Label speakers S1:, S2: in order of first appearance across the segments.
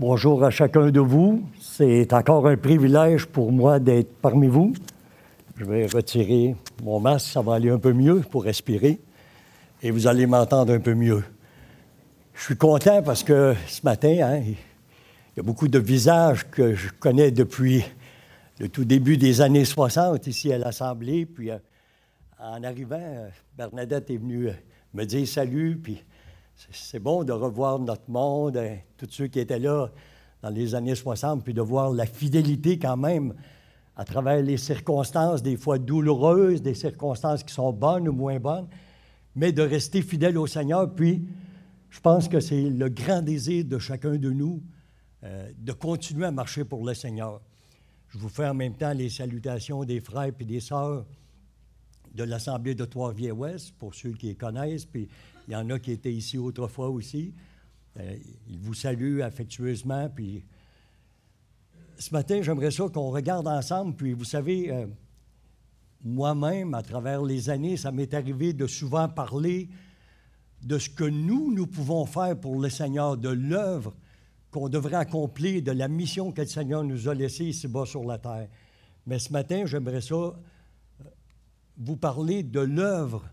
S1: Bonjour à chacun de vous. C'est encore un privilège pour moi d'être parmi vous. Je vais retirer mon masque, ça va aller un peu mieux pour respirer et vous allez m'entendre un peu mieux. Je suis content parce que ce matin, hein, il y a beaucoup de visages que je connais depuis le tout début des années 60 ici à l'Assemblée. Puis euh, en arrivant, Bernadette est venue me dire salut, c'est bon de revoir notre monde, hein, tous ceux qui étaient là dans les années 60, puis de voir la fidélité quand même à travers les circonstances, des fois douloureuses, des circonstances qui sont bonnes ou moins bonnes, mais de rester fidèle au Seigneur. Puis, je pense que c'est le grand désir de chacun de nous euh, de continuer à marcher pour le Seigneur. Je vous fais en même temps les salutations des frères et des sœurs de l'Assemblée de Trois-Rivières-Ouest, pour ceux qui les connaissent, puis il y en a qui étaient ici autrefois aussi. Euh, ils vous saluent affectueusement. Puis ce matin, j'aimerais ça qu'on regarde ensemble. Puis vous savez, euh, moi-même, à travers les années, ça m'est arrivé de souvent parler de ce que nous, nous pouvons faire pour le Seigneur, de l'œuvre qu'on devrait accomplir, de la mission que le Seigneur nous a laissée ici-bas sur la terre. Mais ce matin, j'aimerais ça euh, vous parler de l'œuvre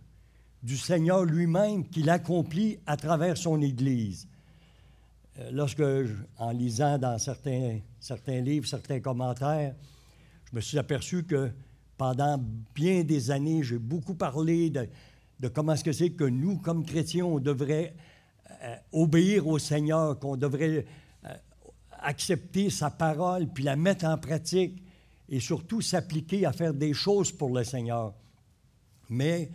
S1: du Seigneur lui-même qu'il accomplit à travers son Église. Euh, lorsque, en lisant dans certains, certains livres, certains commentaires, je me suis aperçu que pendant bien des années, j'ai beaucoup parlé de, comment est-ce que c'est que nous, comme chrétiens, on devrait euh, obéir au Seigneur, qu'on devrait euh, accepter sa parole, puis la mettre en pratique, et surtout s'appliquer à faire des choses pour le Seigneur. Mais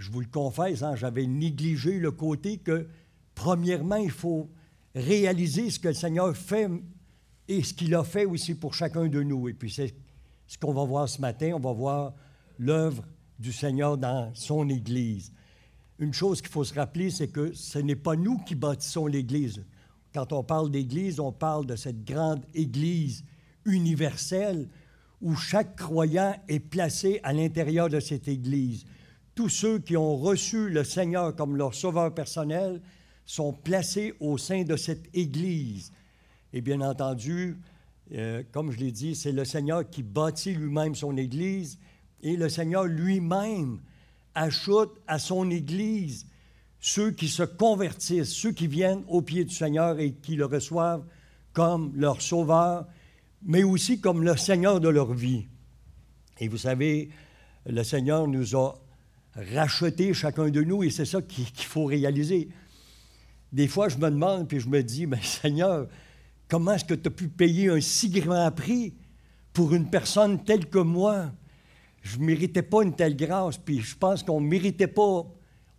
S1: je vous le confesse, hein, j'avais négligé le côté que, premièrement, il faut réaliser ce que le Seigneur fait et ce qu'il a fait aussi pour chacun de nous. Et puis c'est ce qu'on va voir ce matin, on va voir l'œuvre du Seigneur dans son Église. Une chose qu'il faut se rappeler, c'est que ce n'est pas nous qui bâtissons l'Église. Quand on parle d'Église, on parle de cette grande Église universelle où chaque croyant est placé à l'intérieur de cette Église tous ceux qui ont reçu le Seigneur comme leur sauveur personnel sont placés au sein de cette Église. Et bien entendu, euh, comme je l'ai dit, c'est le Seigneur qui bâtit lui-même son Église et le Seigneur lui-même ajoute à son Église ceux qui se convertissent, ceux qui viennent au pied du Seigneur et qui le reçoivent comme leur sauveur, mais aussi comme le Seigneur de leur vie. Et vous savez, le Seigneur nous a racheter chacun de nous, et c'est ça qu'il faut réaliser. Des fois, je me demande, puis je me dis, Seigneur, comment est-ce que tu as pu payer un si grand prix pour une personne telle que moi? Je ne méritais pas une telle grâce, puis je pense qu'on ne méritait pas,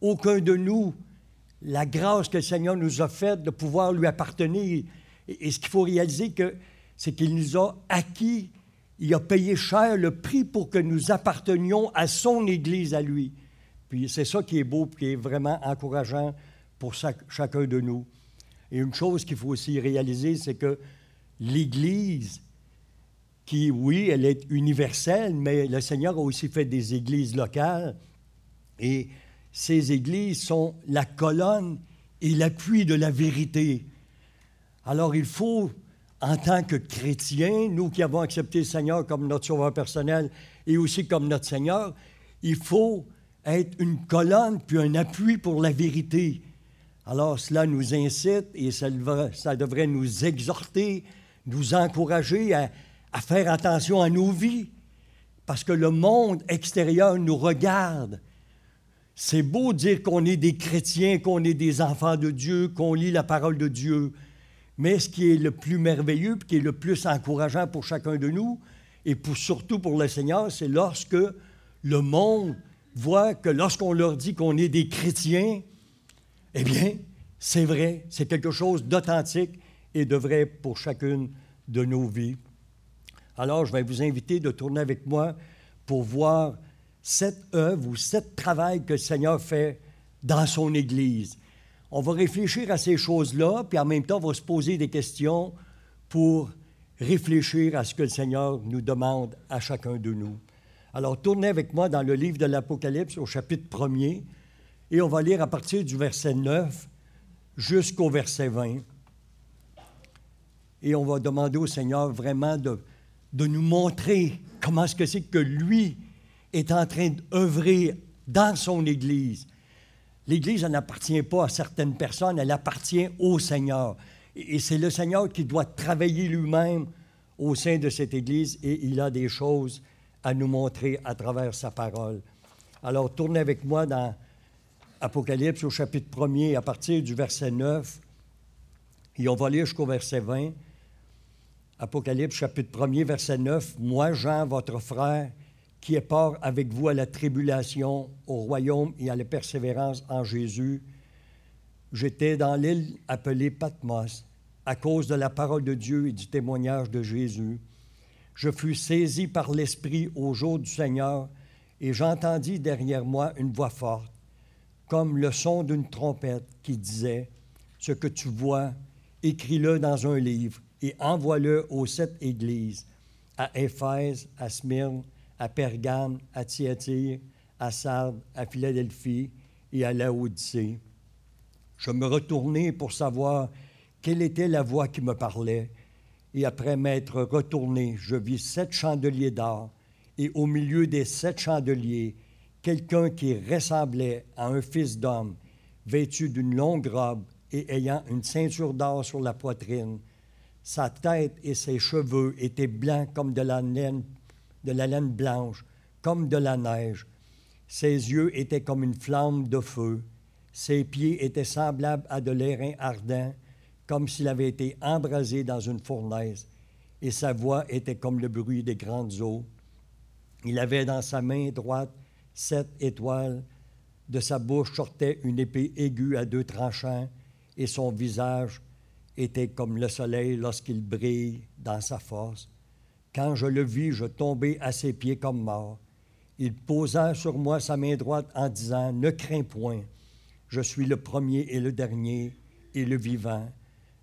S1: aucun de nous, la grâce que le Seigneur nous a faite de pouvoir lui appartenir. Et, ce qu'il faut réaliser, c'est qu'il nous a acquis, il a payé cher le prix pour que nous appartenions à son Église à lui. Puis c'est ça qui est beau, qui est vraiment encourageant pour chacun de nous. Et une chose qu'il faut aussi réaliser, c'est que l'Église, qui, oui, elle est universelle, mais le Seigneur a aussi fait des églises locales. Et ces églises sont la colonne et l'appui de la vérité. Alors il faut, en tant que chrétiens, nous qui avons accepté le Seigneur comme notre sauveur personnel et aussi comme notre Seigneur, il faut être une colonne puis un appui pour la vérité. Alors cela nous incite et ça, devrait nous exhorter, nous encourager à, faire attention à nos vies, parce que le monde extérieur nous regarde. C'est beau dire qu'on est des chrétiens, qu'on est des enfants de Dieu, qu'on lit la parole de Dieu, mais ce qui est le plus merveilleux, qui est le plus encourageant pour chacun de nous, et pour, surtout pour le Seigneur, c'est lorsque le monde voient que lorsqu'on leur dit qu'on est des chrétiens, eh bien, c'est vrai, c'est quelque chose d'authentique et de vrai pour chacune de nos vies. Alors, je vais vous inviter de tourner avec moi pour voir cette œuvre ou cette travail que le Seigneur fait dans son Église. On va réfléchir à ces choses-là, puis en même temps, on va se poser des questions pour réfléchir à ce que le Seigneur nous demande à chacun de nous. Alors, tournez avec moi dans le livre de l'Apocalypse au chapitre 1er et on va lire à partir du verset 9 jusqu'au verset 20. Et on va demander au Seigneur vraiment de, nous montrer comment c'est que lui est en train d'œuvrer dans son Église. L'Église, n'appartient pas à certaines personnes, elle appartient au Seigneur. Et c'est le Seigneur qui doit travailler lui-même au sein de cette Église et il a des choses à nous montrer à travers sa parole. Alors, tournez avec moi dans Apocalypse au chapitre 1er à partir du verset 9 et on va lire jusqu'au verset 20. Apocalypse chapitre 1er, verset 9. Moi, Jean, votre frère, qui est part avec vous à la tribulation, au royaume et à la persévérance en Jésus, j'étais dans l'île appelée Patmos à cause de la parole de Dieu et du témoignage de Jésus. Je fus saisi par l'Esprit au jour du Seigneur et j'entendis derrière moi une voix forte, comme le son d'une trompette qui disait, Ce que tu vois, écris-le dans un livre et envoie-le aux sept églises, à Éphèse, à Smyrne, à Pergame, à Thyatire, à Sardes, à Philadelphie et à Laodicée. Je me retournai pour savoir quelle était la voix qui me parlait, et après m'être retourné, je vis sept chandeliers d'or, et au milieu des sept chandeliers, quelqu'un qui ressemblait à un fils d'homme, vêtu d'une longue robe et ayant une ceinture d'or sur la poitrine, sa tête et ses cheveux étaient blancs comme de la laine, de la laine blanche, comme de la neige. Ses yeux étaient comme une flamme de feu. Ses pieds étaient semblables à de l'airain ardent, comme s'il avait été embrasé dans une fournaise. Et sa voix était comme le bruit des grandes eaux. Il avait dans sa main droite sept étoiles. De sa bouche sortait une épée aiguë à deux tranchants, et son visage était comme le soleil lorsqu'il brille dans sa force. Quand je le vis, je tombai à ses pieds comme mort. Il posa sur moi sa main droite en disant, Ne crains point, je suis le premier et le dernier et le vivant.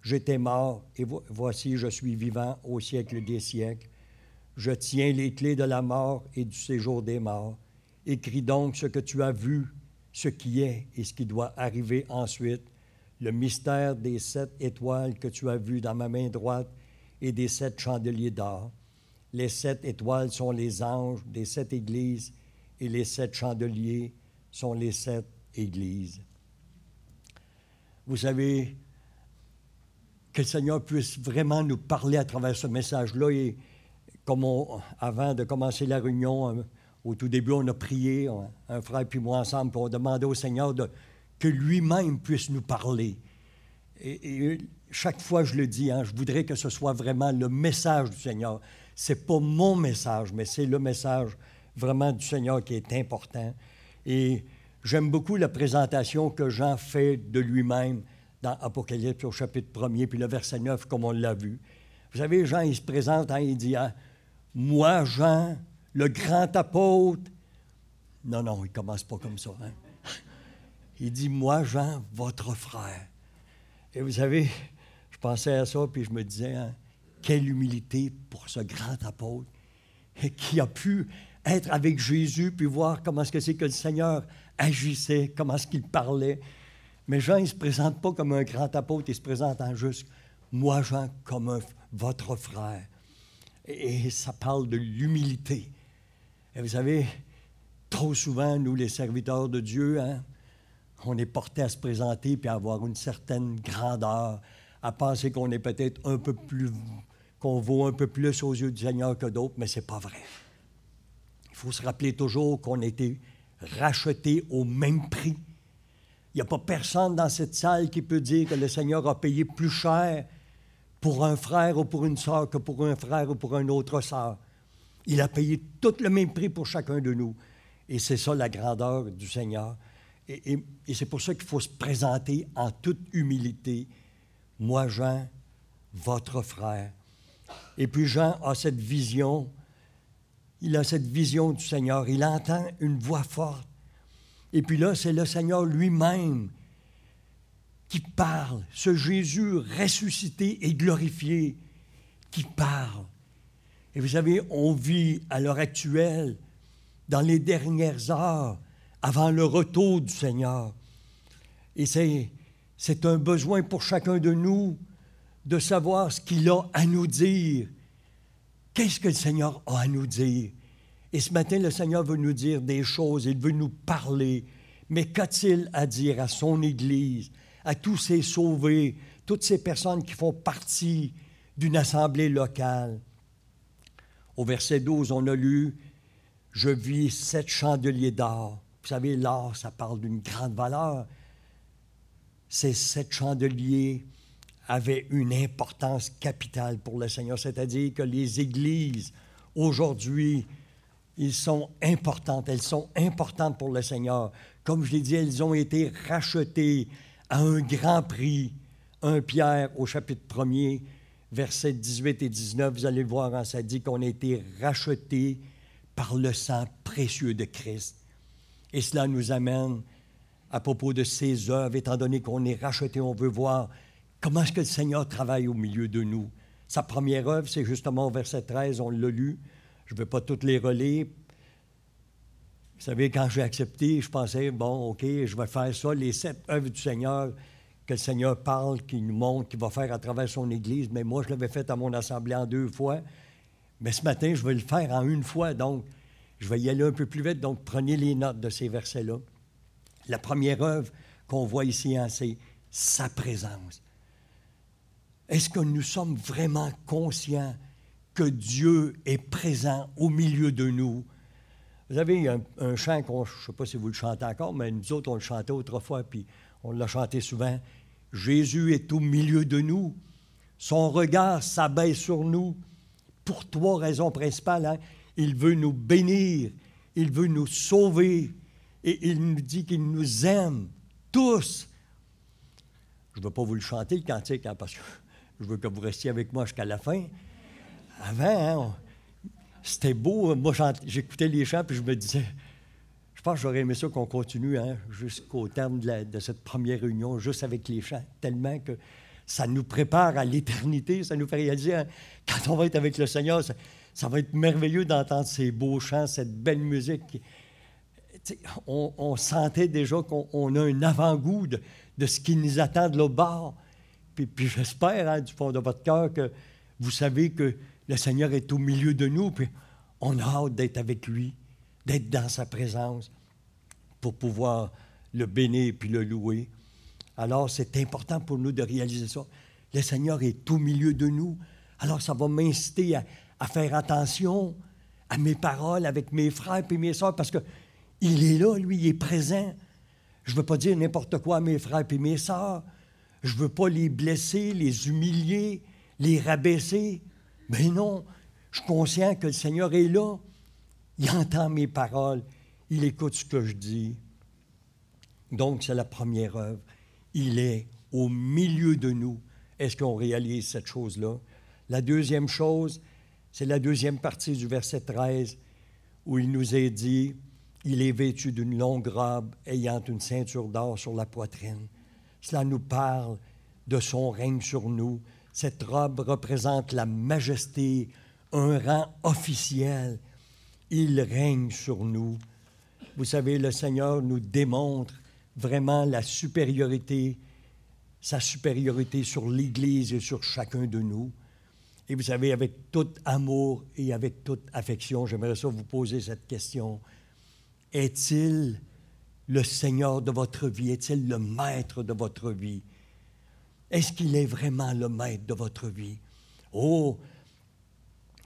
S1: J'étais mort et voici je suis vivant au siècle des siècles. Je tiens les clés de la mort et du séjour des morts. Écris donc ce que tu as vu, ce qui est et ce qui doit arriver ensuite le mystère des sept étoiles que tu as vues dans ma main droite et des sept chandeliers d'or. Les sept étoiles sont les anges des sept églises et les sept chandeliers sont les sept églises. Vous savez, que le Seigneur puisse vraiment nous parler à travers ce message-là. Et comme avant de commencer la réunion, au tout début, on a prié, un frère puis moi ensemble, pour demander au Seigneur que lui-même puisse nous parler. Et, chaque fois, je le dis, hein, je voudrais que ce soit vraiment le message du Seigneur. Ce n'est pas mon message, mais c'est le message vraiment du Seigneur qui est important. Et j'aime beaucoup la présentation que Jean fait de lui-même dans Apocalypse au chapitre 1er, puis le verset 9, comme on l'a vu. Vous savez, Jean, il se présente, hein, il dit hein, Moi, Jean, le grand apôtre. Non, non, il ne commence pas comme ça. Hein. Il dit, moi, Jean, votre frère. Et vous savez, je pensais à ça, puis je me disais, hein, quelle humilité pour ce grand apôtre qui a pu être avec Jésus, puis voir comment est-ce que c'est que le Seigneur agissait, comment est-ce qu'il parlait. Mais Jean, il ne se présente pas comme un grand apôtre, il se présente en juste, moi, Jean, comme votre frère. Et, ça parle de l'humilité. Et vous savez, trop souvent, nous, les serviteurs de Dieu, hein, on est porté à se présenter puis à avoir une certaine grandeur, à penser qu'on est peut-être un peu plus, qu'on vaut un peu plus aux yeux du Seigneur que d'autres, mais ce n'est pas vrai. Il faut se rappeler toujours qu'on a été racheté au même prix. Il n'y a pas personne dans cette salle qui peut dire que le Seigneur a payé plus cher pour un frère ou pour une sœur que pour un frère ou pour une autre sœur. Il a payé tout le même prix pour chacun de nous. Et c'est ça la grandeur du Seigneur. Et, c'est pour ça qu'il faut se présenter en toute humilité. Moi, Jean, votre frère. Et puis Jean a cette vision, il a cette vision du Seigneur, il entend une voix forte. Et puis là, c'est le Seigneur lui-même qui parle, ce Jésus ressuscité et glorifié qui parle. Et vous savez, on vit à l'heure actuelle, dans les dernières heures, avant le retour du Seigneur. Et c'est, un besoin pour chacun de nous de savoir ce qu'il a à nous dire. Qu'est-ce que le Seigneur a à nous dire? Et ce matin, le Seigneur veut nous dire des choses, il veut nous parler. Mais qu'a-t-il à dire à son Église, à tous ces sauvés, toutes ces personnes qui font partie d'une assemblée locale? Au verset 12, on a lu Je vis sept chandeliers d'or. Vous savez, l'or, ça parle d'une grande valeur. Ces sept chandeliers avaient une importance capitale pour le Seigneur, c'est-à-dire que les églises, aujourd'hui, ils sont importantes, elles sont importantes pour le Seigneur. Comme je l'ai dit, elles ont été rachetées à un grand prix. 1 Pierre au chapitre 1er, versets 18 et 19, vous allez voir, hein, ça dit qu'on a été rachetés par le sang précieux de Christ. Et cela nous amène à propos de ses œuvres, étant donné qu'on est racheté, on veut voir comment est-ce que le Seigneur travaille au milieu de nous. Sa première œuvre, c'est justement au verset 13, on l'a lu. Je ne vais pas toutes les relire. Vous savez, quand j'ai accepté, je pensais, bon, OK, je vais faire ça, les sept œuvres du Seigneur que le Seigneur parle, qu'il nous montre, qu'il va faire à travers son Église. Mais moi, je l'avais fait à mon assemblée en deux fois. Mais ce matin, je vais le faire en une fois. Donc, je vais y aller un peu plus vite. Donc, prenez les notes de ces versets-là. La première œuvre qu'on voit ici, hein, c'est sa présence. Est-ce que nous sommes vraiment conscients que Dieu est présent au milieu de nous? Vous avez un, un chant, je ne sais pas si vous le chantez encore, mais nous autres, on le chantait autrefois, puis on l'a chanté souvent. Jésus est au milieu de nous. Son regard s'abaisse sur nous pour trois raisons principales. Hein. Il veut nous bénir, il veut nous sauver et il nous dit qu'il nous aime tous. Je ne veux pas vous le chanter, le cantique, hein, parce que je veux que vous restiez avec moi jusqu'à la fin. Avant, hein, c'était beau. Moi, j'écoutais les chants, puis je me disais, je pense que j'aurais aimé ça qu'on continue hein, jusqu'au terme de, cette première réunion, juste avec les chants, tellement que ça nous prépare à l'éternité, ça nous fait réaliser, hein, quand on va être avec le Seigneur, ça, va être merveilleux d'entendre ces beaux chants, cette belle musique. On, sentait déjà qu'on a un avant-goût de, ce qui nous attend de l'autre bord. Puis, puis j'espère, hein, du fond de votre cœur, que vous savez que le Seigneur est au milieu de nous, puis on a hâte d'être avec lui d'être dans sa présence pour pouvoir le bénir puis le louer. Alors, c'est important pour nous de réaliser ça. Le Seigneur est au milieu de nous. Alors, ça va m'inciter à, faire attention à mes paroles avec mes frères et mes soeurs parce qu'il est là, lui, il est présent. Je ne veux pas dire n'importe quoi à mes frères et mes soeurs. Je ne veux pas les blesser, les humilier, les rabaisser. Mais non, je suis conscient que le Seigneur est là. Il entend mes paroles. Il écoute ce que je dis. Donc, c'est la première œuvre. Il est au milieu de nous. Est-ce qu'on réalise cette chose-là? La deuxième chose, c'est la deuxième partie du verset 13, où il nous est dit, il est vêtu d'une longue robe ayant une ceinture d'or sur la poitrine. Cela nous parle de son règne sur nous. Cette robe représente la majesté, un rang officiel il règne sur nous. Vous savez, le Seigneur nous démontre vraiment la supériorité, sa supériorité sur l'Église et sur chacun de nous. Et vous savez, avec tout amour et avec toute affection, j'aimerais ça vous poser cette question. Est-il le Seigneur de votre vie? Est-il le maître de votre vie? Est-ce qu'il est vraiment le maître de votre vie? Oh,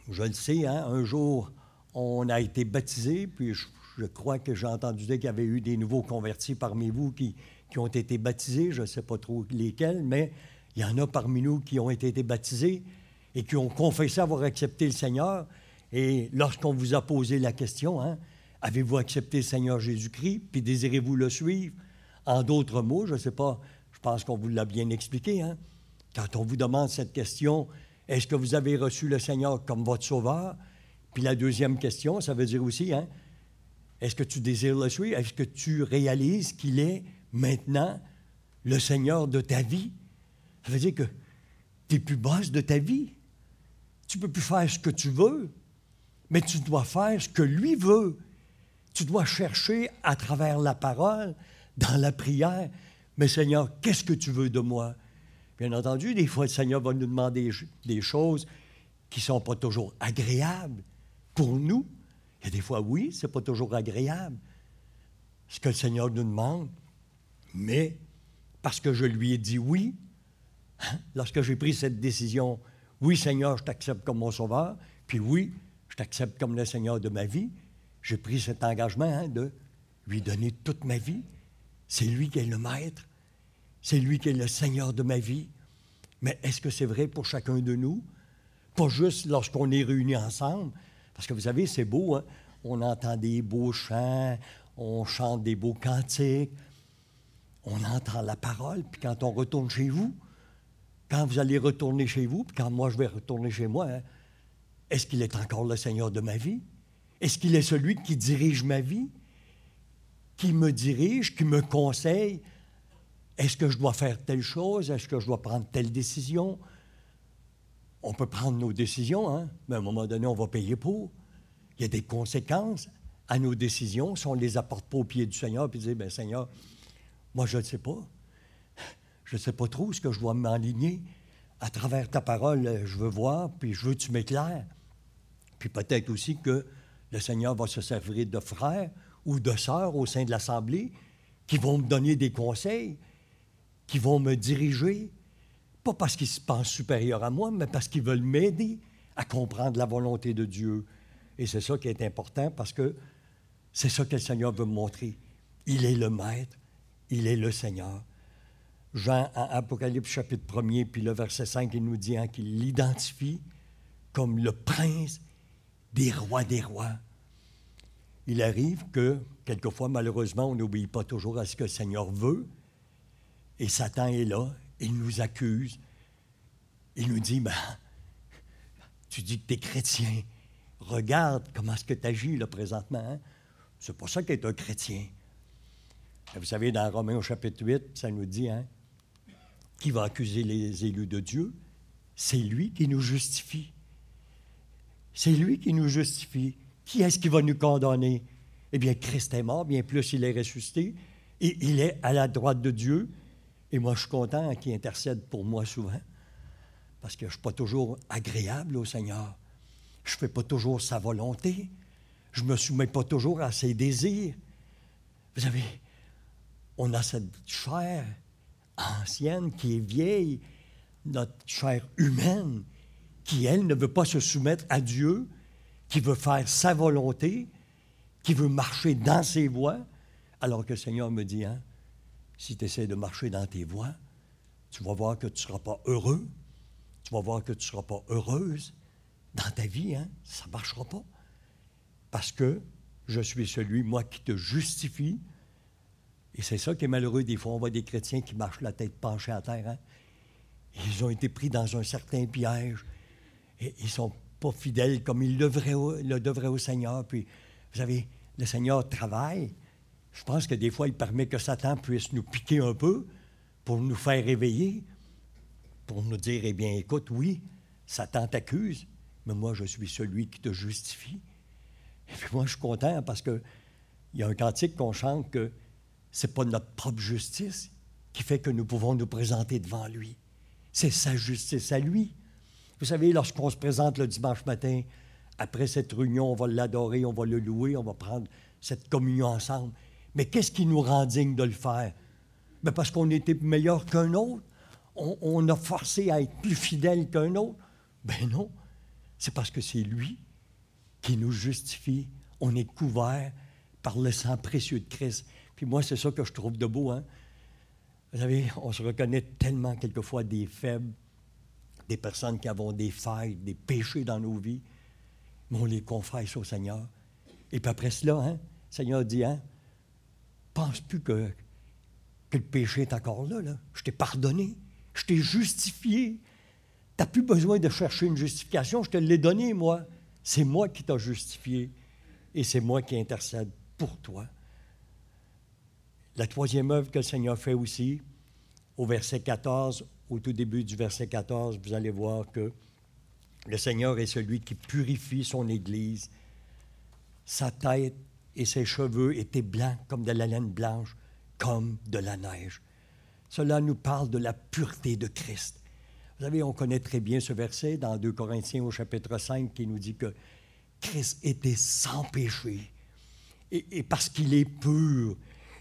S1: je le sais, hein, un jour, on a été baptisés, puis je, crois que j'ai entendu dire qu'il y avait eu des nouveaux convertis parmi vous qui, ont été baptisés, je ne sais pas trop lesquels, mais il y en a parmi nous qui ont été baptisés et qui ont confessé avoir accepté le Seigneur. Et lorsqu'on vous a posé la question, hein, avez-vous accepté le Seigneur Jésus-Christ, puis désirez-vous le suivre? En d'autres mots, je ne sais pas, pense qu'on vous l'a bien expliqué, hein? quand on vous demande cette question, est-ce que vous avez reçu le Seigneur comme votre sauveur? Puis la deuxième question, ça veut dire aussi, hein, est-ce que tu désires le suivre? Est-ce que tu réalises qu'il est maintenant le Seigneur de ta vie? Ça veut dire que tu n'es plus boss de ta vie. Tu ne peux plus faire ce que tu veux, mais tu dois faire ce que lui veut. Tu dois chercher à travers la parole, dans la prière, mais Seigneur, qu'est-ce que tu veux de moi? Bien entendu, des fois, le Seigneur va nous demander des choses qui ne sont pas toujours agréables pour nous. Il y a des fois, oui, ce n'est pas toujours agréable ce que le Seigneur nous demande, mais parce que je lui ai dit oui, hein, lorsque j'ai pris cette décision, oui Seigneur, je t'accepte comme mon sauveur, puis oui, je t'accepte comme le Seigneur de ma vie, j'ai pris cet engagement hein, de lui donner toute ma vie. C'est lui qui est le maître, c'est lui qui est le Seigneur de ma vie. Mais est-ce que c'est vrai pour chacun de nous? Pas juste lorsqu'on est réunis ensemble, parce que vous savez, c'est beau, hein? on entend des beaux chants, on chante des beaux cantiques, on entend la parole, puis quand on retourne chez vous, quand vous allez retourner chez vous, puis quand moi je vais retourner chez moi, hein, est-ce qu'il est encore le Seigneur de ma vie? Est-ce qu'il est celui qui dirige ma vie? Qui me dirige, qui me conseille? Est-ce que je dois faire telle chose? Est-ce que je dois prendre telle décision? On peut prendre nos décisions, hein, mais à un moment donné, on va payer pour. Il y a des conséquences à nos décisions si on ne les apporte pas au pied du Seigneur et dire, bien Seigneur, moi je ne sais pas. Je ne sais pas trop ce que je dois m'enligner. À travers ta parole, je veux voir, puis je veux que tu m'éclaires. Puis peut-être aussi que le Seigneur va se servir de frères ou de sœurs au sein de l'Assemblée qui vont me donner des conseils, qui vont me diriger, pas parce qu'ils se pensent supérieurs à moi, mais parce qu'ils veulent m'aider à comprendre la volonté de Dieu. Et c'est ça qui est important parce que c'est ça que le Seigneur veut me montrer. Il est le Maître, il est le Seigneur. Jean, en Apocalypse chapitre 1 puis le verset 5, il nous dit hein, qu'il l'identifie comme le prince des rois des rois. Il arrive que, quelquefois, malheureusement, on n'obéit pas toujours à ce que le Seigneur veut, et Satan est là, il nous accuse, il nous dit, ben, tu dis que tu es chrétien, regarde comment est-ce que tu agis là présentement. Hein? C'est pour ça qu'il est un chrétien. vous savez, dans Romains au chapitre 8, ça nous dit, hein, qui va accuser les élus de Dieu? C'est lui qui nous justifie. C'est lui qui nous justifie. Qui est-ce qui va nous condamner? Eh bien, Christ est mort, bien plus il est ressuscité, et il est à la droite de Dieu. Et moi, je suis content qu'il intercède pour moi souvent, parce que je ne suis pas toujours agréable au Seigneur. Je ne fais pas toujours sa volonté je ne me soumets pas toujours à ses désirs. Vous savez, on a cette chair ancienne qui est vieille, notre chair humaine, qui, elle, ne veut pas se soumettre à Dieu, qui veut faire sa volonté, qui veut marcher dans ses voies, alors que le Seigneur me dit, hein, si tu essaies de marcher dans tes voies, tu vas voir que tu ne seras pas heureux, tu vas voir que tu ne seras pas heureuse dans ta vie, hein, ça ne marchera pas parce que je suis celui, moi, qui te justifie. Et c'est ça qui est malheureux. Des fois, on voit des chrétiens qui marchent la tête penchée à terre. Hein. Ils ont été pris dans un certain piège. Et ils sont pas fidèles comme ils le devraient, au Seigneur. Puis, vous savez, le Seigneur travaille. Je pense que des fois, il permet que Satan puisse nous piquer un peu pour nous faire réveiller, pour nous dire, eh bien, écoute, oui, Satan t'accuse, mais moi, je suis celui qui te justifie. Et puis moi, je suis content parce qu'il y a un cantique qu'on chante que c'est pas notre propre justice qui fait que nous pouvons nous présenter devant lui. C'est sa justice à lui. Vous savez, lorsqu'on se présente le dimanche matin, après cette réunion, on va l'adorer, on va le louer, on va prendre cette communion ensemble. Mais qu'est-ce qui nous rend digne de le faire? Ben parce qu'on était meilleur qu'un autre. On, on, a forcé à être plus fidèle qu'un autre. Ben non. C'est parce que c'est lui qui nous justifie. On est couvert par le sang précieux de Christ. Puis moi, c'est ça que je trouve de beau. Hein? Vous savez, on se reconnaît tellement quelquefois des faibles, des personnes qui avons des failles, des péchés dans nos vies, mais on les confesse au Seigneur. Et puis après cela, hein, le Seigneur dit, hein, pense plus que, que le péché est encore là. Je t'ai pardonné, je t'ai justifié. Tu n'as plus besoin de chercher une justification, je te l'ai donné, moi. C'est moi qui t'ai justifié et c'est moi qui intercède pour toi. La troisième œuvre que le Seigneur fait aussi, au verset 14, au tout début du verset 14, vous allez voir que le Seigneur est celui qui purifie son Église. Sa tête et ses cheveux étaient blancs comme de la laine blanche, comme de la neige. Cela nous parle de la pureté de Christ. Vous savez, on connaît très bien ce verset dans 2 Corinthiens au chapitre 5 qui nous dit que Christ était sans péché. Et, parce qu'il est pur,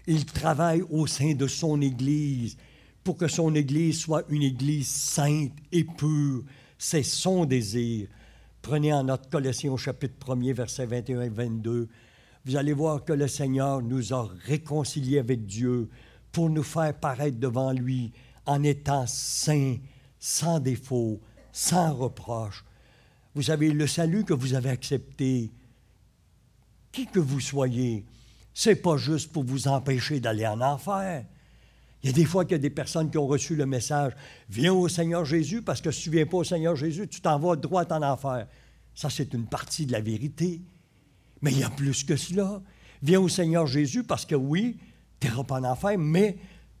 S1: il travaille au sein de son Église pour que son Église soit une Église sainte et pure. C'est son désir. Prenez en note Colossiens au chapitre 1er, versets 21 et 22. Vous allez voir que le Seigneur nous a réconciliés avec Dieu pour nous faire paraître devant lui en étant saints, sans défaut, sans reproche. Vous savez, le salut que vous avez accepté, qui que vous soyez, c'est pas juste pour vous empêcher d'aller en enfer. Il y a des fois qu'il y a des personnes qui ont reçu le message Viens au Seigneur Jésus, parce que si tu ne viens pas au Seigneur Jésus, tu t'en vas droit en enfer. Ça, c'est une partie de la vérité. Mais il y a plus que cela. Viens au Seigneur Jésus, parce que oui, tu n'iras pas en enfer, mais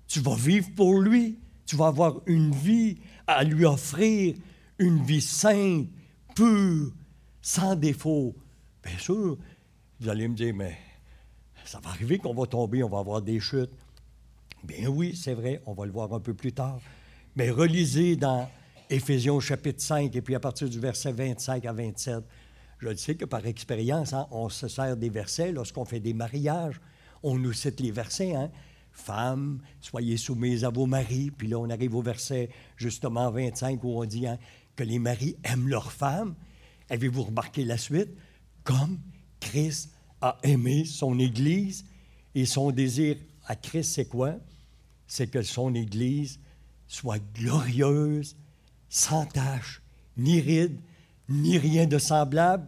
S1: tu vas vivre pour lui. Tu vas avoir une vie à lui offrir, une vie sainte, pure, sans défaut. Bien sûr, vous allez me dire, mais ça va arriver qu'on va tomber, on va avoir des chutes. Bien oui, c'est vrai, on va le voir un peu plus tard. Mais relisez dans Éphésiens chapitre 5 et puis à partir du verset 25 à 27. Je sais que par expérience, hein, on se sert des versets lorsqu'on fait des mariages. On nous cite les versets. Hein? Femmes, soyez soumises à vos maris. Puis là, on arrive au verset justement 25 où on dit hein, que les maris aiment leurs femmes. Avez-vous remarqué la suite? Comme Christ a aimé son Église et son désir à Christ, c'est quoi? C'est que son Église soit glorieuse, sans tache, ni ride, ni rien de semblable,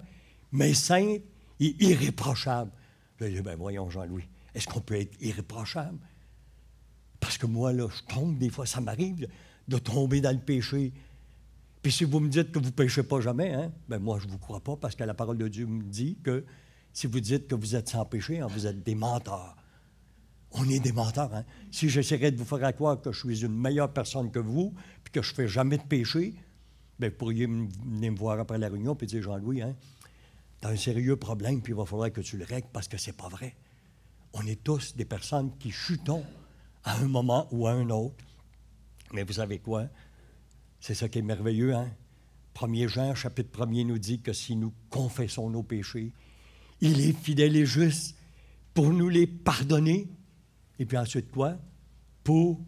S1: mais sainte et irréprochable. Je dis, ben voyons, Jean-Louis, est-ce qu'on peut être irréprochable? Parce que moi, là, je tombe, des fois, ça m'arrive de tomber dans le péché. Puis si vous me dites que vous ne péchez pas jamais, hein, ben moi, je ne vous crois pas, parce que la parole de Dieu me dit que si vous dites que vous êtes sans péché, hein, vous êtes des menteurs. On est des menteurs. Hein? Si j'essaierais de vous faire croire que je suis une meilleure personne que vous, puis que je ne fais jamais de péché, bien, vous pourriez venir me voir après la réunion et dire Jean-Louis, hein, tu as un sérieux problème, puis il va falloir que tu le règles parce que c'est pas vrai. On est tous des personnes qui chutons à un moment ou à un autre. Mais vous savez quoi? C'est ça qui est merveilleux, hein? 1 Jean, chapitre 1 nous dit que si nous confessons nos péchés, il est fidèle et juste pour nous les pardonner et puis ensuite quoi? Pour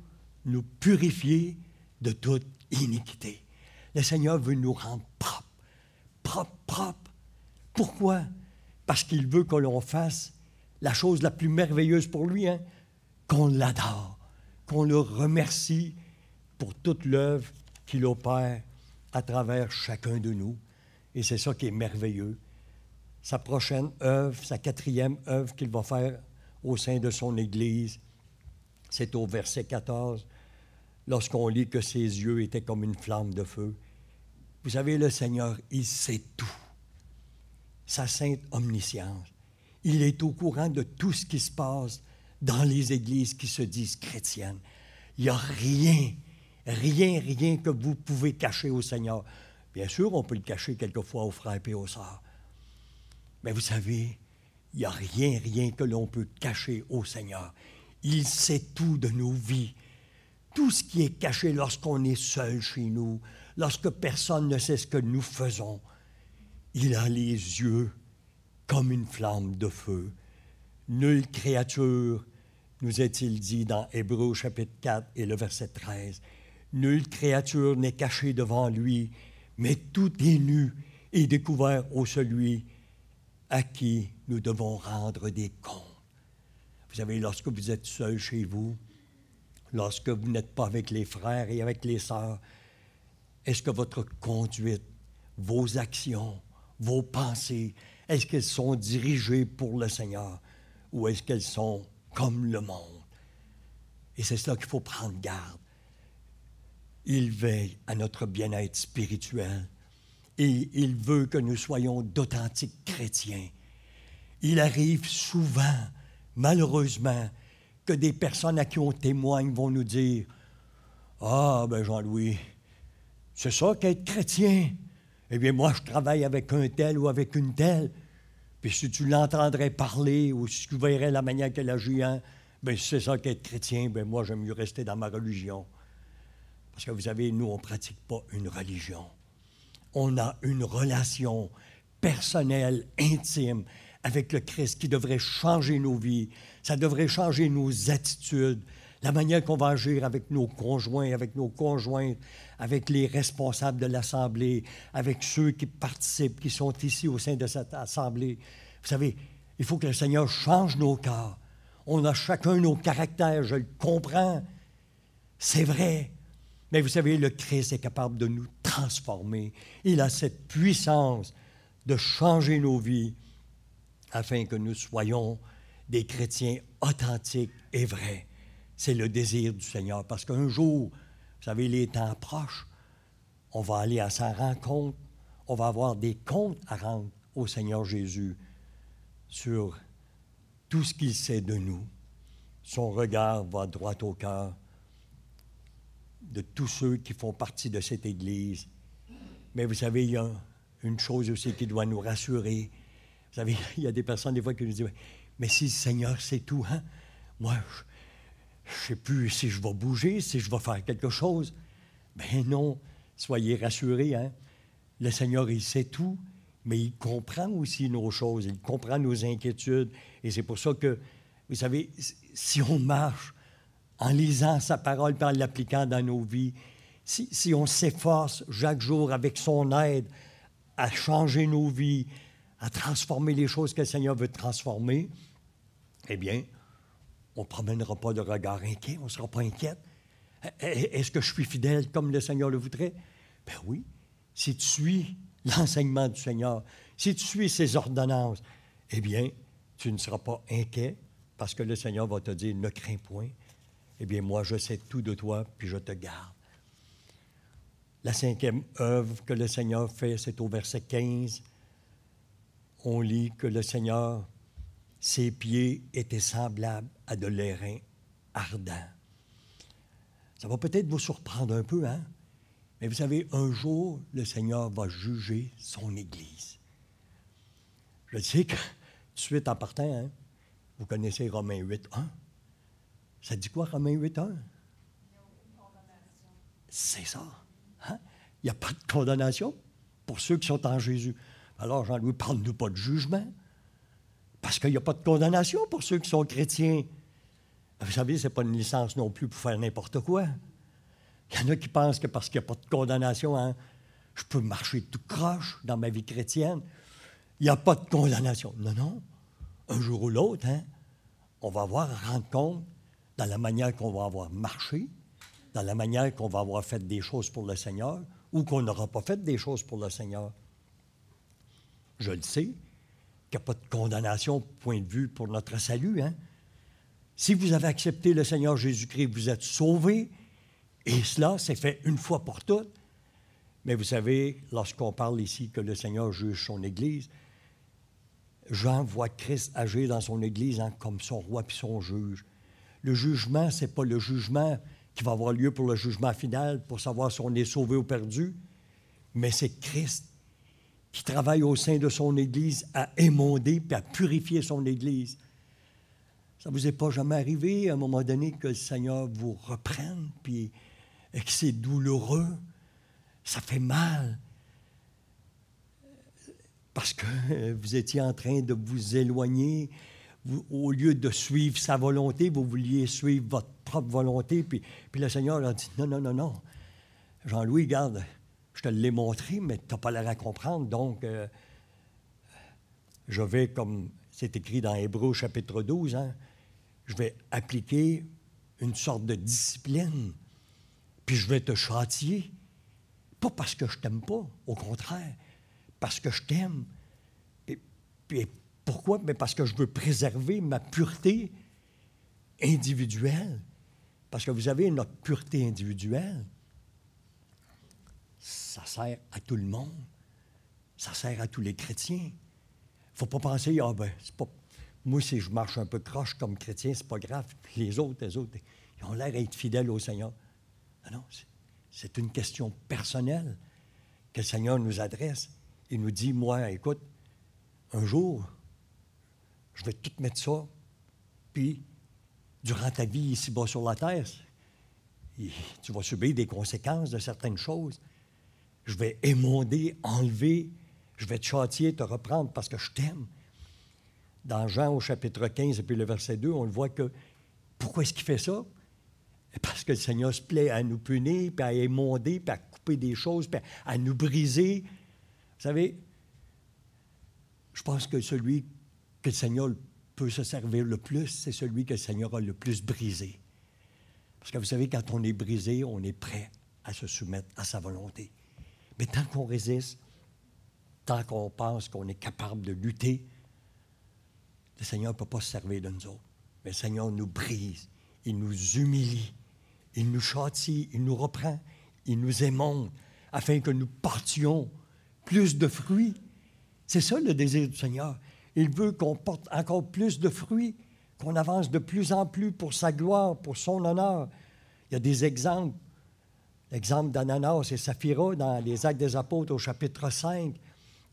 S1: nous purifier de toute iniquité. Le Seigneur veut nous rendre propres, propres, propres. Pourquoi? Parce qu'il veut que l'on fasse la chose la plus merveilleuse pour lui, hein? qu'on l'adore, qu'on le remercie pour toute l'œuvre qu'il opère à travers chacun de nous. Et c'est ça qui est merveilleux. Sa prochaine œuvre, sa quatrième œuvre qu'il va faire au sein de son Église. C'est au verset 14, lorsqu'on lit que ses yeux étaient comme une flamme de feu. Vous savez, le Seigneur, il sait tout. Sa sainte omniscience. Il est au courant de tout ce qui se passe dans les églises qui se disent chrétiennes. Il n'y a rien, rien, rien que vous pouvez cacher au Seigneur. Bien sûr, on peut le cacher quelquefois aux frères et aux sœurs. Mais vous savez, il n'y a rien, rien que l'on peut cacher au Seigneur. Il sait tout de nos vies. Tout ce qui est caché lorsqu'on est seul chez nous, lorsque personne ne sait ce que nous faisons. Il a les yeux comme une flamme de feu. Nulle créature, nous est-il dit dans Hébreu chapitre 4 et le verset 13, nulle créature n'est cachée devant lui, mais tout est nu et découvert au celui à qui nous devons rendre des comptes. Vous savez, lorsque vous êtes seul chez vous, lorsque vous n'êtes pas avec les frères et avec les sœurs, est-ce que votre conduite, vos actions, vos pensées, est-ce qu'elles sont dirigées pour le Seigneur ou est-ce qu'elles sont comme le monde? Et c'est cela qu'il faut prendre garde. Il veille à notre bien-être spirituel et il veut que nous soyons d'authentiques chrétiens. Il arrive souvent, malheureusement, que des personnes à qui on témoigne vont nous dire Ah, ben Jean-Louis, c'est ça qu'être chrétien. Eh bien, moi, je travaille avec un tel ou avec une telle. Puis si tu l'entendrais parler ou si tu verrais la manière qu'elle agit, hein, Ben, c'est ça qu'être chrétien, ben moi, j'aime mieux rester dans ma religion. Parce que vous savez, nous, on ne pratique pas une religion. On a une relation personnelle, intime avec le Christ qui devrait changer nos vies. Ça devrait changer nos attitudes, la manière qu'on va agir avec nos conjoints, avec nos conjointes, avec les responsables de l'Assemblée, avec ceux qui participent, qui sont ici au sein de cette Assemblée. Vous savez, il faut que le Seigneur change nos cœurs. On a chacun nos caractères, je le comprends. C'est vrai. Mais vous savez, le Christ est capable de nous transformer. Il a cette puissance de changer nos vies afin que nous soyons des chrétiens authentiques et vrais. C'est le désir du Seigneur. Parce qu'un jour, vous savez, les temps proches, on va aller à sa rencontre, on va avoir des comptes à rendre au Seigneur Jésus sur tout ce qu'il sait de nous. Son regard va droit au cœur de tous ceux qui font partie de cette Église. Mais vous savez, il y a une chose aussi qui doit nous rassurer. Vous savez, il y a des personnes des fois qui nous disent, mais si le Seigneur sait tout, hein? moi, je ne sais plus si je vais bouger, si je vais faire quelque chose. Ben non, soyez rassurés. Hein? Le Seigneur, il sait tout, mais il comprend aussi nos choses, il comprend nos inquiétudes. Et c'est pour ça que, vous savez, si on marche en lisant sa parole en l'appliquant dans nos vies, si on s'efforce chaque jour avec son aide à changer nos vies, à transformer les choses que le Seigneur veut transformer, eh bien, on ne promènera pas de regard inquiet, on ne sera pas inquiète. Est-ce que je suis fidèle comme le Seigneur le voudrait? Ben oui. Si tu suis l'enseignement du Seigneur, si tu suis ses ordonnances, eh bien, tu ne seras pas inquiet parce que le Seigneur va te dire ne crains point. Eh bien, moi, je sais tout de toi, puis je te garde. La cinquième œuvre que le Seigneur fait, c'est au verset 15. On lit que le Seigneur, ses pieds étaient semblables à de l'airain ardent. Ça va peut-être vous surprendre un peu, hein? Mais vous savez, un jour, le Seigneur va juger son Église. Je sais que, tout de suite en partant, hein, vous connaissez Romains 8, 1. Ça dit quoi, Romains 8, 1? C'est ça. Hein? Il n'y a pas de condamnation pour ceux qui sont en Jésus. Alors, Jean-Louis, parle-nous pas de jugement. Parce qu'il n'y a pas de condamnation pour ceux qui sont chrétiens. Vous savez, ce n'est pas une licence non plus pour faire n'importe quoi. Il y en a qui pensent que parce qu'il n'y a pas de condamnation, hein, je peux marcher tout croche dans ma vie chrétienne. Il n'y a pas de condamnation. Non, non. Un jour ou l'autre, hein, on va avoir à rendre compte dans la manière qu'on va avoir marché, dans la manière qu'on va avoir fait des choses pour le Seigneur ou qu'on n'aura pas fait des choses pour le Seigneur. Je le sais, qu'il n'y a pas de condamnation, point de vue, pour notre salut. Hein? Si vous avez accepté le Seigneur Jésus-Christ, vous êtes sauvés, et cela s'est fait une fois pour toutes. Mais vous savez, lorsqu'on parle ici que le Seigneur juge son Église, Jean voit Christ agir dans son Église hein, comme son roi puis son juge. Le jugement, ce n'est pas le jugement qui va avoir lieu pour le jugement final, pour savoir si on est sauvé ou perdu, mais c'est Christ qui travaille au sein de son Église à émonder puis à purifier son Église. Ça ne vous est pas jamais arrivé à un moment donné que le Seigneur vous reprenne puis et que c'est douloureux, ça fait mal. Parce que vous étiez en train de vous éloigner. au lieu de suivre sa volonté, vous vouliez suivre votre propre volonté. Puis, puis le Seigneur a dit Non, non, non, non. Jean-Louis, garde, je te l'ai montré, mais tu n'as pas l'air à comprendre. Donc, euh, je vais, comme c'est écrit dans Hébreu chapitre 12, hein, je vais appliquer une sorte de discipline, puis je vais te châtier. Pas parce que je t'aime pas, au contraire, parce que je t'aime. Pourquoi? Mais parce que je veux préserver ma pureté individuelle. Parce que vous avez notre pureté individuelle, ça sert à tout le monde. Ça sert à tous les chrétiens. Faut pas penser, ah ben, c'est pas. Moi, si je marche un peu croche comme chrétien, c'est pas grave. Les autres, les autres, ils ont l'air d'être fidèles au Seigneur. Non, non, c'est une question personnelle que le Seigneur nous adresse. Il nous dit, moi, écoute, un jour, je vais tout mettre ça, puis durant ta vie ici-bas sur la terre, tu vas subir des conséquences de certaines choses. Je vais émonder, enlever, je vais te châtier, te reprendre parce que je t'aime. Dans Jean au chapitre 15 et puis le verset 2, on le voit que pourquoi est-ce qu'il fait ça? Parce que le Seigneur se plaît à nous punir, puis à émonder, puis à couper des choses, puis à nous briser. Vous savez, je pense que celui que le Seigneur peut se servir le plus, c'est celui que le Seigneur a le plus brisé. Parce que vous savez, quand on est brisé, on est prêt à se soumettre à sa volonté. Mais tant qu'on résiste, tant qu'on pense qu'on est capable de lutter, le Seigneur ne peut pas se servir de nous autres. Mais le Seigneur nous brise, il nous humilie, il nous châtie, il nous reprend, il nous émonde, afin que nous portions plus de fruits. C'est ça le désir du Seigneur. Il veut qu'on porte encore plus de fruits, qu'on avance de plus en plus pour sa gloire, pour son honneur. Il y a des exemples. L'exemple d'Ananas et Saphira dans les Actes des Apôtres au chapitre 5.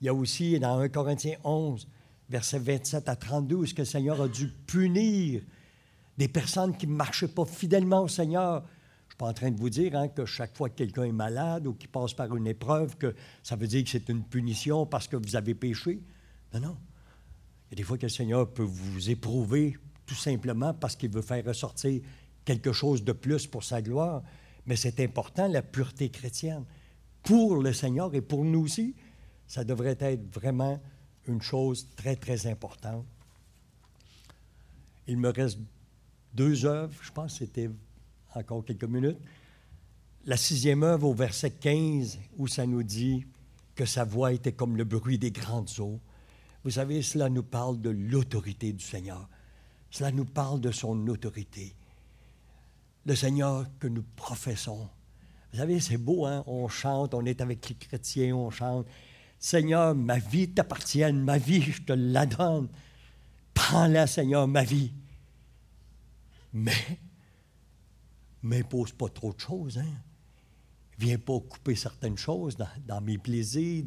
S1: Il y a aussi dans 1 Corinthiens 11, versets 27 à 32, ce que le Seigneur a dû punir des personnes qui ne marchaient pas fidèlement au Seigneur. Je ne suis pas en train de vous dire hein, que chaque fois que quelqu'un est malade ou qu'il passe par une épreuve, que ça veut dire que c'est une punition parce que vous avez péché. Non, non. Il y a des fois que le Seigneur peut vous éprouver tout simplement parce qu'il veut faire ressortir quelque chose de plus pour sa gloire. Mais c'est important, la pureté chrétienne. Pour le Seigneur et pour nous aussi, ça devrait être vraiment une chose très, très importante. Il me reste deux œuvres, je pense que c'était encore quelques minutes. La sixième œuvre au verset 15, où ça nous dit que sa voix était comme le bruit des grandes eaux. Vous savez, cela nous parle de l'autorité du Seigneur. Cela nous parle de son autorité. Le Seigneur que nous professons. Vous savez, c'est beau, hein? On chante, on est avec les chrétiens, on chante. Seigneur, ma vie t'appartient, ma vie, je te la donne. Prends-la, Seigneur, ma vie. Mais, m'impose pas trop de choses, hein? Viens pas couper certaines choses dans, mes plaisirs,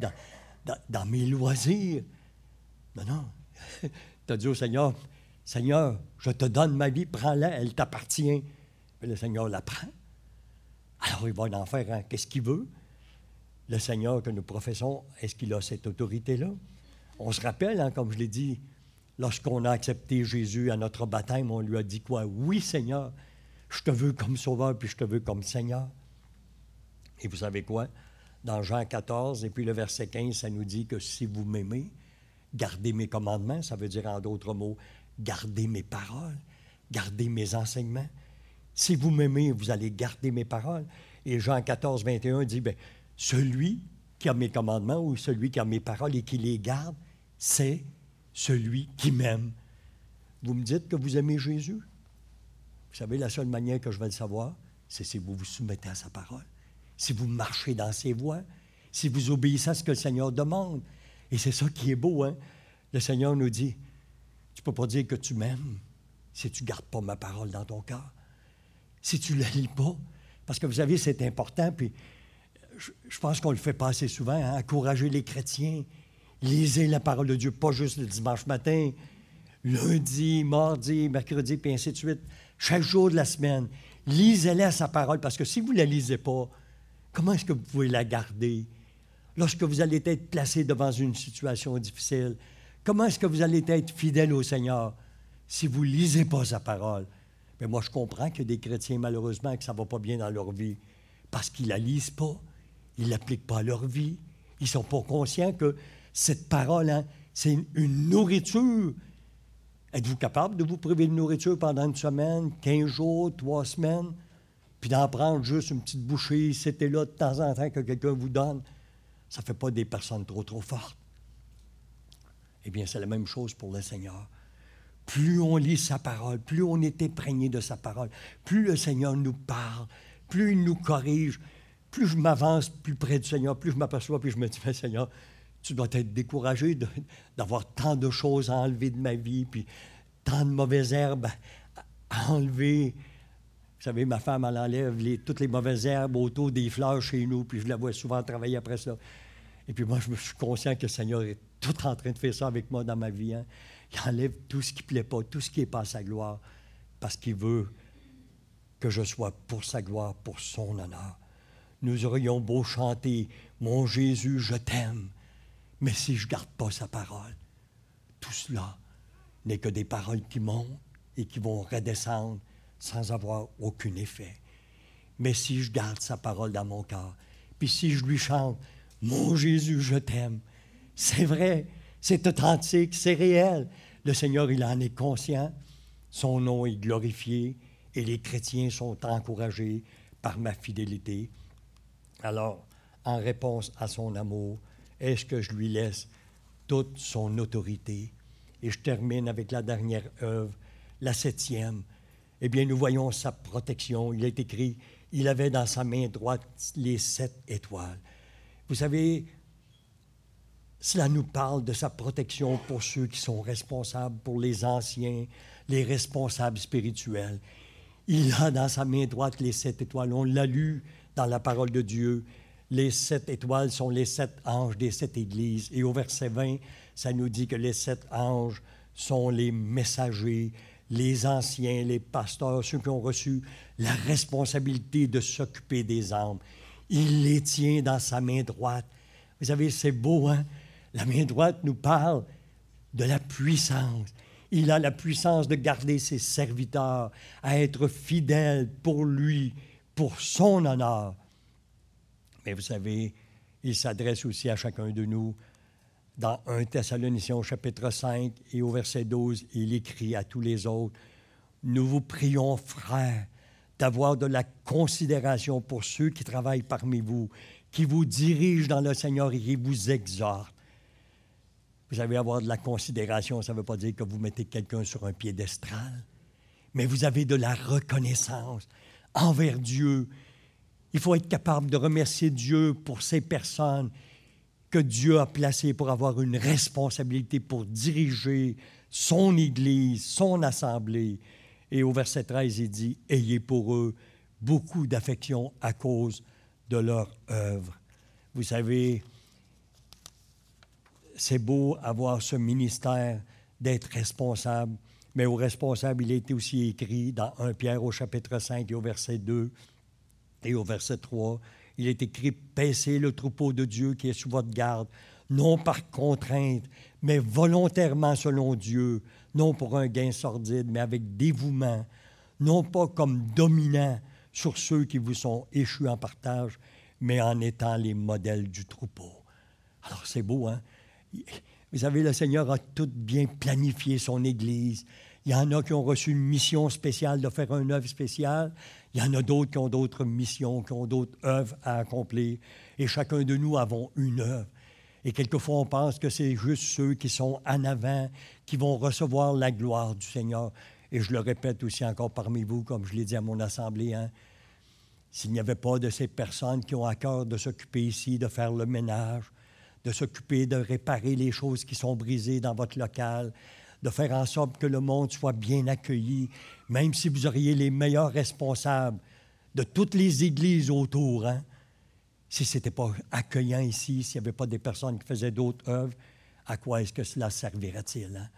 S1: dans, dans, mes loisirs. Non, non. tu as dit au Seigneur, Seigneur, je te donne ma vie, prends-la, elle t'appartient. Le Seigneur la prend. Alors il va en faire hein, qu'est-ce qu'il veut? Le Seigneur que nous professons, est-ce qu'il a cette autorité-là? On se rappelle, hein, comme je l'ai dit, lorsqu'on a accepté Jésus à notre baptême, on lui a dit quoi? Oui, Seigneur, je te veux comme sauveur, puis je te veux comme Seigneur. Et vous savez quoi? Dans Jean 14, et puis le verset 15, ça nous dit que si vous m'aimez, gardez mes commandements, ça veut dire en d'autres mots, gardez mes paroles, gardez mes enseignements. Si vous m'aimez, vous allez garder mes paroles. Et Jean 14, 21 dit, bien, celui qui a mes commandements ou celui qui a mes paroles et qui les garde, c'est celui qui m'aime. Vous me dites que vous aimez Jésus? Vous savez, la seule manière que je vais le savoir, c'est si vous vous soumettez à sa parole, si vous marchez dans ses voies, si vous obéissez à ce que le Seigneur demande. Et c'est ça qui est beau, hein? Le Seigneur nous dit, tu ne peux pas dire que tu m'aimes si tu ne gardes pas ma parole dans ton cœur, si tu ne la lis pas. Parce que vous savez, c'est important, puis je, pense qu'on le fait pas assez souvent, hein, encourager les chrétiens. Lisez la parole de Dieu, pas juste le dimanche matin, lundi, mardi, mercredi, puis ainsi de suite. Chaque jour de la semaine, lisez-la sa parole, parce que si vous ne la lisez pas, comment est-ce que vous pouvez la garder? Lorsque vous allez être placé devant une situation difficile, comment est-ce que vous allez être fidèle au Seigneur si vous ne lisez pas sa parole? Mais moi, je comprends a des chrétiens, malheureusement, que ça ne va pas bien dans leur vie parce qu'ils ne la lisent pas. Ils ne l'appliquent pas à leur vie. Ils ne sont pas conscients que cette parole, hein, c'est une, nourriture. Êtes-vous capable de vous priver de nourriture pendant une semaine, quinze jours, trois semaines, puis d'en prendre juste une petite bouchée, c'était là de temps en temps que quelqu'un vous donne? Ça ne fait pas des personnes trop, trop fortes. Eh bien, c'est la même chose pour le Seigneur. Plus on lit sa parole, plus on est imprégné de sa parole, plus le Seigneur nous parle, plus il nous corrige, plus je m'avance plus près du Seigneur, plus je m'aperçois, puis je me dis, mais Seigneur, tu dois être découragé d'avoir tant de choses à enlever de ma vie, puis tant de mauvaises herbes à, enlever. Vous savez, ma femme, elle enlève toutes les mauvaises herbes autour des fleurs chez nous, puis je la vois souvent travailler après ça. Et puis moi, je me suis conscient que le Seigneur est tout en train de faire ça avec moi dans ma vie. Hein. Il enlève tout ce qui ne plaît pas, tout ce qui n'est pas à sa gloire. parce qu'il veut que je sois pour sa gloire, pour son honneur. Nous aurions beau chanter Mon Jésus, je t'aime, mais si je ne garde pas sa parole, tout cela n'est que des paroles qui montent et qui vont redescendre sans avoir aucun effet. Mais si je garde sa parole dans mon cœur, puis si je lui chante Mon Jésus, je t'aime, c'est vrai, c'est authentique, c'est réel. Le Seigneur, il en est conscient, son nom est glorifié et les chrétiens sont encouragés par ma fidélité. Alors, en réponse à son amour, est-ce que je lui laisse toute son autorité? Et je termine avec la dernière œuvre, la septième. Eh bien, nous voyons sa protection. Il est écrit, il avait dans sa main droite les sept étoiles. Vous savez, cela nous parle de sa protection pour ceux qui sont responsables, pour les anciens, les responsables spirituels. Il a dans sa main droite les sept étoiles. On l'a lu dans la parole de Dieu. Les sept étoiles sont les sept anges des sept églises. Et au verset 20, ça nous dit que les sept anges sont les messagers, les anciens, les pasteurs, ceux qui ont reçu la responsabilité de s'occuper des âmes. Il les tient dans sa main droite. Vous savez, c'est beau, hein? La main droite nous parle de la puissance. Il a la puissance de garder ses serviteurs, à être fidèles pour lui, pour son honneur. Mais vous savez, il s'adresse aussi à chacun de nous. Dans 1 Thessaloniciens chapitre 5 et au verset 12, il écrit à tous les autres, Nous vous prions, frères, d'avoir de la considération pour ceux qui travaillent parmi vous, qui vous dirigent dans le Seigneur et qui vous exhortent. Vous savez, avoir de la considération, ça ne veut pas dire que vous mettez quelqu'un sur un piédestal, mais vous avez de la reconnaissance envers Dieu il faut être capable de remercier Dieu pour ces personnes que Dieu a placées pour avoir une responsabilité pour diriger son Église, son assemblée. Et au verset 13, il dit, Ayez pour eux beaucoup d'affection à cause de leur œuvre. Vous savez, c'est beau avoir ce ministère d'être responsable, mais au responsable, il été aussi écrit dans 1 Pierre au chapitre 5 et au verset 2, et au verset 3, il est écrit Paissez le troupeau de Dieu qui est sous votre garde, non par contrainte, mais volontairement selon Dieu, non pour un gain sordide, mais avec dévouement, non pas comme dominant sur ceux qui vous sont échus en partage, mais en étant les modèles du troupeau. Alors c'est beau, hein? Vous savez, le Seigneur a tout bien planifié son Église. Il y en a qui ont reçu une mission spéciale de faire une œuvre spéciale. Il y en a d'autres qui ont d'autres missions, qui ont d'autres œuvres à accomplir. Et chacun de nous avons une œuvre. Et quelquefois, on pense que c'est juste ceux qui sont en avant qui vont recevoir la gloire du Seigneur. Et je le répète aussi encore parmi vous, comme je l'ai dit à mon assemblée, hein, s'il n'y avait pas de ces personnes qui ont à cœur de s'occuper ici, de faire le ménage, de s'occuper de réparer les choses qui sont brisées dans votre local, de faire en sorte que le monde soit bien accueilli, même si vous auriez les meilleurs responsables de toutes les églises autour. Hein? Si ce n'était pas accueillant ici, s'il n'y avait pas des personnes qui faisaient d'autres œuvres, à quoi est-ce que cela servirait-il? Hein?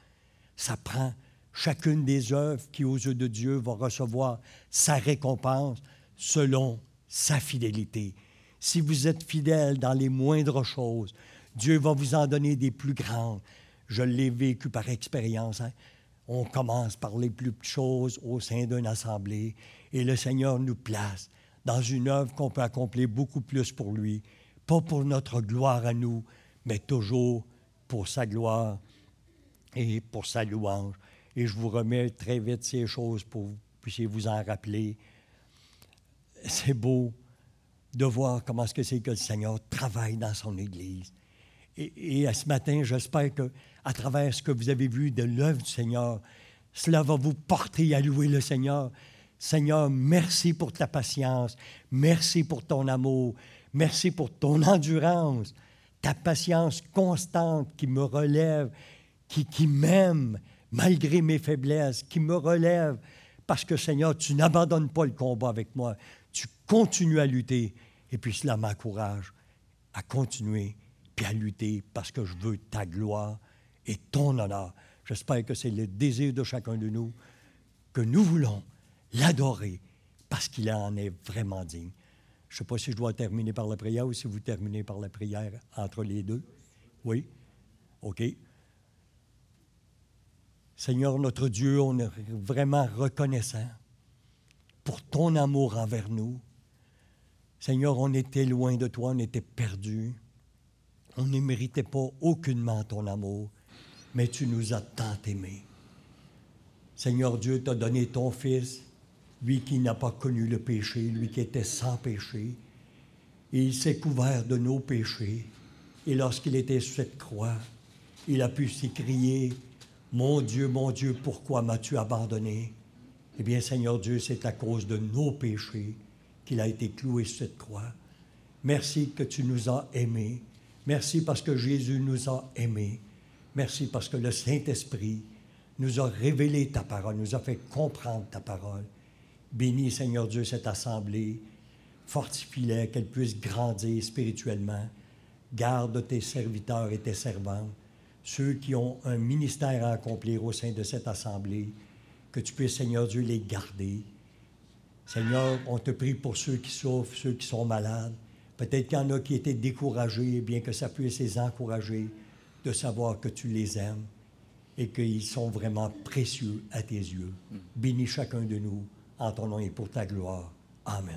S1: Ça prend chacune des œuvres qui, aux yeux de Dieu, va recevoir sa récompense selon sa fidélité. Si vous êtes fidèle dans les moindres choses, Dieu va vous en donner des plus grandes. Je l'ai vécu par expérience. Hein. On commence par les plus petites choses au sein d'une assemblée et le Seigneur nous place dans une œuvre qu'on peut accomplir beaucoup plus pour lui, pas pour notre gloire à nous, mais toujours pour sa gloire et pour sa louange. Et je vous remets très vite ces choses pour que vous puissiez vous en rappeler. C'est beau de voir comment est-ce que c'est que le Seigneur travaille dans son Église. Et, et ce matin, j'espère que à travers ce que vous avez vu de l'œuvre du Seigneur. Cela va vous porter à louer le Seigneur. Seigneur, merci pour ta patience, merci pour ton amour, merci pour ton endurance, ta patience constante qui me relève, qui m'aime malgré mes faiblesses, qui me relève, parce que Seigneur, tu n'abandonnes pas le combat avec moi, tu continues à lutter, et puis cela m'encourage à continuer, puis à lutter, parce que je veux ta gloire et ton honneur. J'espère que c'est le désir de chacun de nous, que nous voulons l'adorer parce qu'il en est vraiment digne. Je ne sais pas si je dois terminer par la prière ou si vous terminez par la prière entre les deux. Oui? OK. Seigneur notre Dieu, on est vraiment reconnaissant pour ton amour envers nous. Seigneur, on était loin de toi, on était perdus. On ne méritait pas aucunement ton amour, mais tu nous as tant aimés. Seigneur Dieu t'a donné ton Fils, lui qui n'a pas connu le péché, lui qui était sans péché. Et il s'est couvert de nos péchés. Et lorsqu'il était sur cette croix, il a pu s'écrier, Mon Dieu, mon Dieu, pourquoi m'as-tu abandonné? Eh bien, Seigneur Dieu, c'est à cause de nos péchés qu'il a été cloué sur cette croix. Merci que tu nous as aimés. Merci parce que Jésus nous a aimés. Merci parce que le Saint-Esprit nous a révélé ta parole, nous a fait comprendre ta parole. Bénis, Seigneur Dieu, cette assemblée. Fortifie-la, qu'elle puisse grandir spirituellement. Garde tes serviteurs et tes servantes, ceux qui ont un ministère à accomplir au sein de cette assemblée. Que tu puisses, Seigneur Dieu, les garder. Seigneur, on te prie pour ceux qui souffrent, ceux qui sont malades. Peut-être qu'il y en a qui étaient découragés, bien que ça puisse les encourager de savoir que tu les aimes et qu'ils sont vraiment précieux à tes yeux. Bénis chacun de nous en ton nom et pour ta gloire. Amen.